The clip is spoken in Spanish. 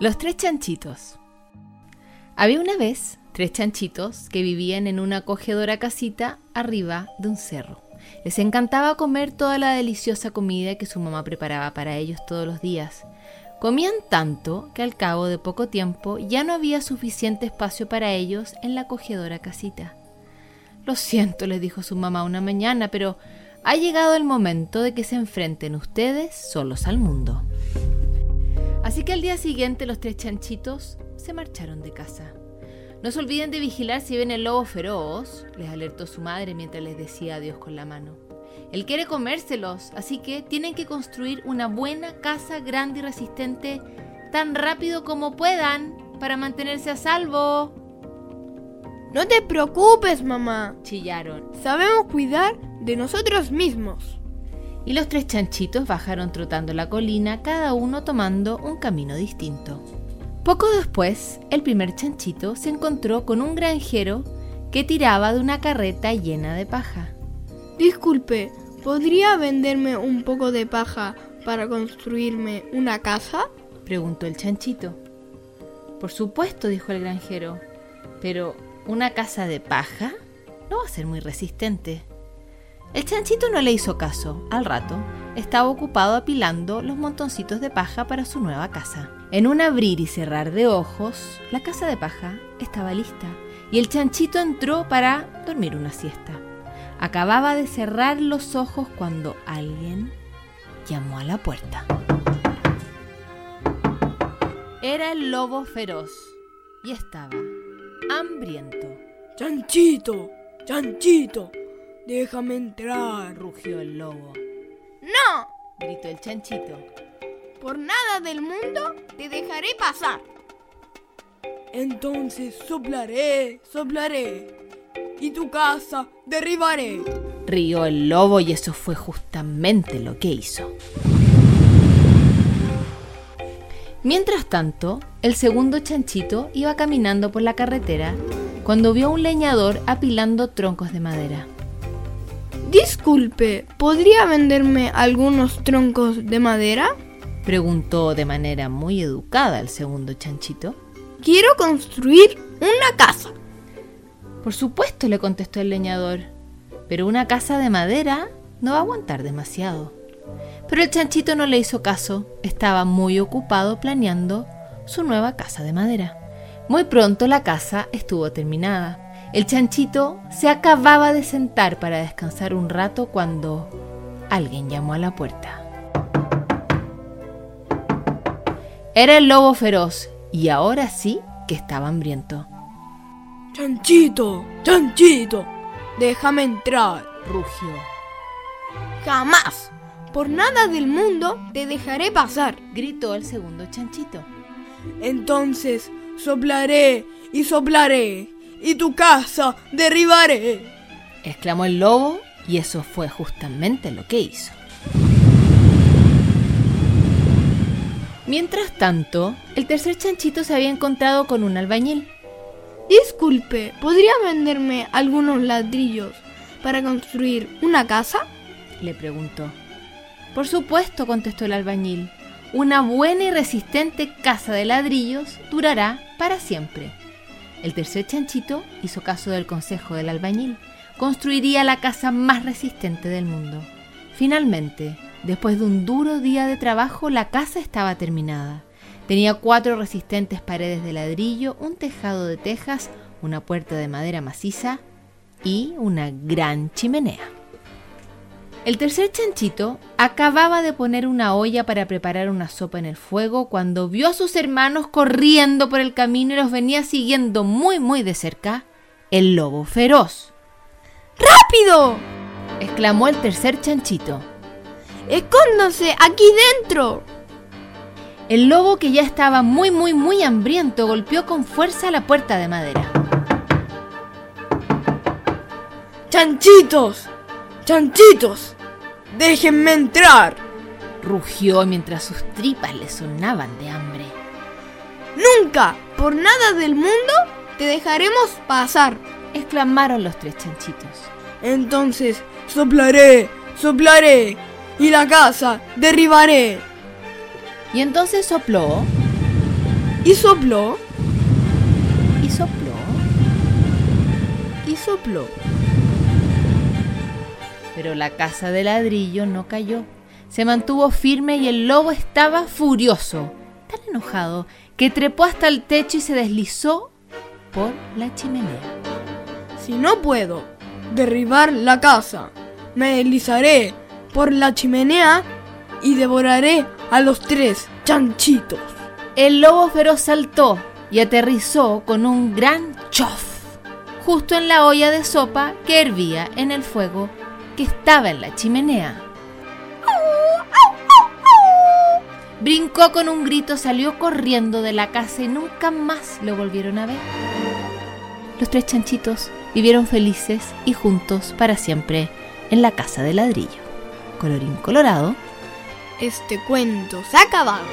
Los tres chanchitos. Había una vez tres chanchitos que vivían en una acogedora casita arriba de un cerro. Les encantaba comer toda la deliciosa comida que su mamá preparaba para ellos todos los días. Comían tanto que al cabo de poco tiempo ya no había suficiente espacio para ellos en la acogedora casita. Lo siento, les dijo su mamá una mañana, pero ha llegado el momento de que se enfrenten ustedes solos al mundo. Así que al día siguiente los tres chanchitos se marcharon de casa. No se olviden de vigilar si ven el lobo feroz, les alertó su madre mientras les decía adiós con la mano. Él quiere comérselos, así que tienen que construir una buena casa grande y resistente tan rápido como puedan para mantenerse a salvo. No te preocupes, mamá. Chillaron. Sabemos cuidar de nosotros mismos. Y los tres chanchitos bajaron trotando la colina, cada uno tomando un camino distinto. Poco después, el primer chanchito se encontró con un granjero que tiraba de una carreta llena de paja. Disculpe, ¿podría venderme un poco de paja para construirme una casa? preguntó el chanchito. Por supuesto, dijo el granjero, pero ¿una casa de paja? No va a ser muy resistente. El chanchito no le hizo caso. Al rato, estaba ocupado apilando los montoncitos de paja para su nueva casa. En un abrir y cerrar de ojos, la casa de paja estaba lista y el chanchito entró para dormir una siesta. Acababa de cerrar los ojos cuando alguien llamó a la puerta. Era el lobo feroz y estaba hambriento. Chanchito, chanchito, déjame entrar, rugió el lobo. ¡No! gritó el chanchito. Por nada del mundo te dejaré pasar. Entonces soplaré, soplaré, y tu casa derribaré. Rió el lobo y eso fue justamente lo que hizo. Mientras tanto, el segundo chanchito iba caminando por la carretera cuando vio a un leñador apilando troncos de madera. Disculpe, ¿podría venderme algunos troncos de madera? Preguntó de manera muy educada el segundo chanchito. Quiero construir una casa. Por supuesto, le contestó el leñador, pero una casa de madera no va a aguantar demasiado. Pero el chanchito no le hizo caso, estaba muy ocupado planeando su nueva casa de madera. Muy pronto la casa estuvo terminada. El chanchito se acababa de sentar para descansar un rato cuando alguien llamó a la puerta. Era el lobo feroz y ahora sí que estaba hambriento. Chanchito, chanchito, déjame entrar, rugió. Jamás, por nada del mundo te dejaré pasar, gritó el segundo chanchito. Entonces soplaré y soplaré, y tu casa derribaré, exclamó el lobo, y eso fue justamente lo que hizo. Mientras tanto, el tercer chanchito se había encontrado con un albañil. Disculpe, ¿podría venderme algunos ladrillos para construir una casa? le preguntó. Por supuesto, contestó el albañil. Una buena y resistente casa de ladrillos durará para siempre. El tercer chanchito hizo caso del consejo del albañil. Construiría la casa más resistente del mundo. Finalmente, después de un duro día de trabajo, la casa estaba terminada. Tenía cuatro resistentes paredes de ladrillo, un tejado de tejas, una puerta de madera maciza y una gran chimenea. El tercer chanchito acababa de poner una olla para preparar una sopa en el fuego cuando vio a sus hermanos corriendo por el camino y los venía siguiendo muy muy de cerca el lobo feroz. ¡Rápido! exclamó el tercer chanchito. ¡Escóndanse aquí dentro! El lobo, que ya estaba muy muy muy hambriento, golpeó con fuerza la puerta de madera. ¡Chanchitos! ¡Chanchitos! ¡Déjenme entrar! rugió mientras sus tripas le sonaban de hambre. Nunca, por nada del mundo, te dejaremos pasar, exclamaron los tres chanchitos. Entonces soplaré, soplaré, y la casa derribaré. Y entonces sopló y sopló y sopló y sopló. Pero la casa de ladrillo no cayó. Se mantuvo firme y el lobo estaba furioso, tan enojado, que trepó hasta el techo y se deslizó por la chimenea. Si no puedo derribar la casa, me deslizaré por la chimenea y devoraré a los tres chanchitos. El lobo feroz saltó y aterrizó con un gran chof, justo en la olla de sopa que hervía en el fuego que estaba en la chimenea. Brincó con un grito, salió corriendo de la casa y nunca más lo volvieron a ver. Los tres chanchitos vivieron felices y juntos para siempre en la casa de ladrillo. Colorín colorado. Este cuento se ha acabado.